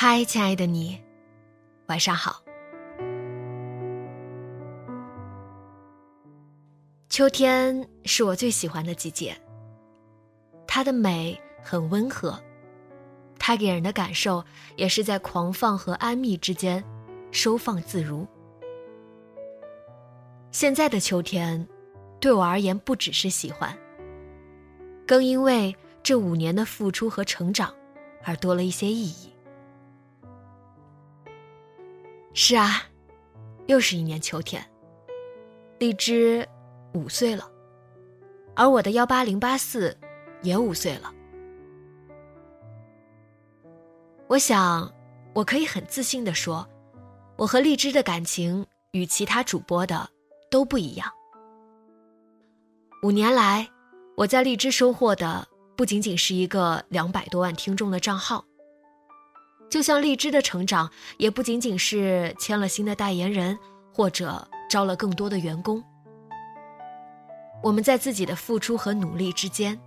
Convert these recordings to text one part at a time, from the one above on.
嗨，亲爱的你，晚上好。秋天是我最喜欢的季节，它的美很温和，它给人的感受也是在狂放和安谧之间收放自如。现在的秋天，对我而言不只是喜欢，更因为这五年的付出和成长，而多了一些意义。是啊，又是一年秋天。荔枝五岁了，而我的幺八零八四也五岁了。我想，我可以很自信的说，我和荔枝的感情与其他主播的都不一样。五年来，我在荔枝收获的不仅仅是一个两百多万听众的账号。就像荔枝的成长，也不仅仅是签了新的代言人，或者招了更多的员工。我们在自己的付出和努力之间，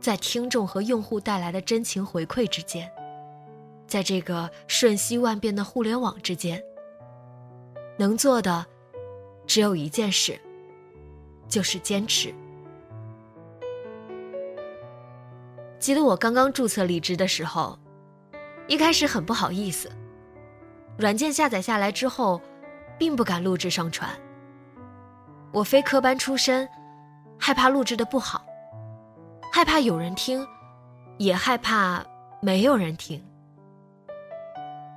在听众和用户带来的真情回馈之间，在这个瞬息万变的互联网之间，能做的只有一件事，就是坚持。记得我刚刚注册荔枝的时候。一开始很不好意思，软件下载下来之后，并不敢录制上传。我非科班出身，害怕录制的不好，害怕有人听，也害怕没有人听。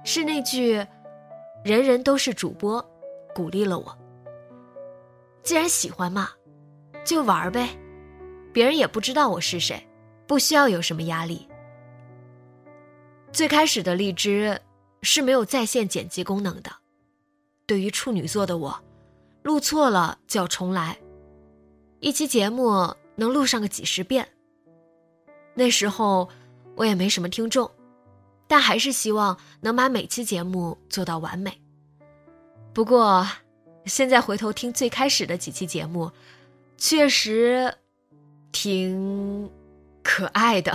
是那句“人人都是主播”鼓励了我。既然喜欢嘛，就玩呗，别人也不知道我是谁，不需要有什么压力。最开始的荔枝是没有在线剪辑功能的，对于处女座的我，录错了就要重来，一期节目能录上个几十遍。那时候我也没什么听众，但还是希望能把每期节目做到完美。不过现在回头听最开始的几期节目，确实挺可爱的。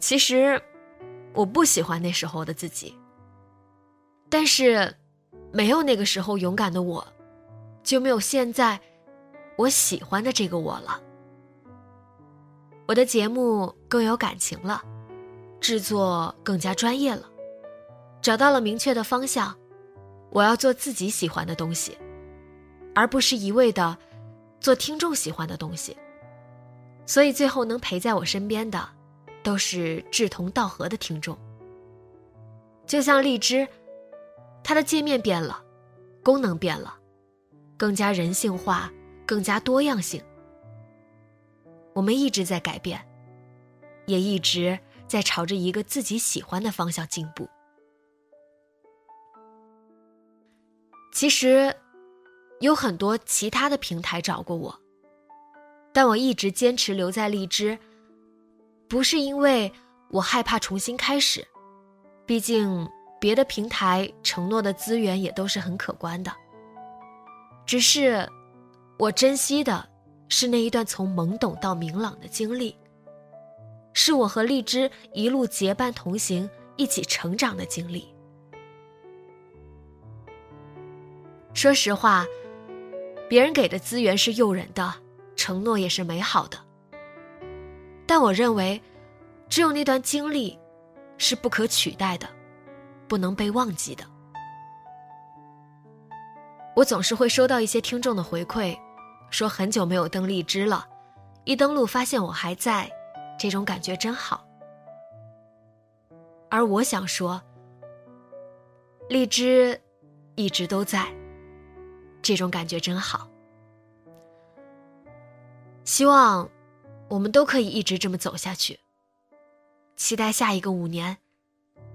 其实，我不喜欢那时候的自己。但是，没有那个时候勇敢的我，就没有现在我喜欢的这个我了。我的节目更有感情了，制作更加专业了，找到了明确的方向。我要做自己喜欢的东西，而不是一味的做听众喜欢的东西。所以，最后能陪在我身边的。都是志同道合的听众。就像荔枝，它的界面变了，功能变了，更加人性化，更加多样性。我们一直在改变，也一直在朝着一个自己喜欢的方向进步。其实，有很多其他的平台找过我，但我一直坚持留在荔枝。不是因为我害怕重新开始，毕竟别的平台承诺的资源也都是很可观的。只是，我珍惜的是那一段从懵懂到明朗的经历，是我和荔枝一路结伴同行、一起成长的经历。说实话，别人给的资源是诱人的，承诺也是美好的。但我认为，只有那段经历是不可取代的，不能被忘记的。我总是会收到一些听众的回馈，说很久没有登荔枝了，一登录发现我还在，这种感觉真好。而我想说，荔枝一直都在，这种感觉真好。希望。我们都可以一直这么走下去。期待下一个五年，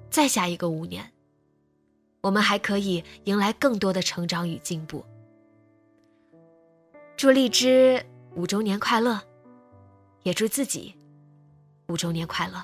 再下一个五年，我们还可以迎来更多的成长与进步。祝荔枝五周年快乐，也祝自己五周年快乐。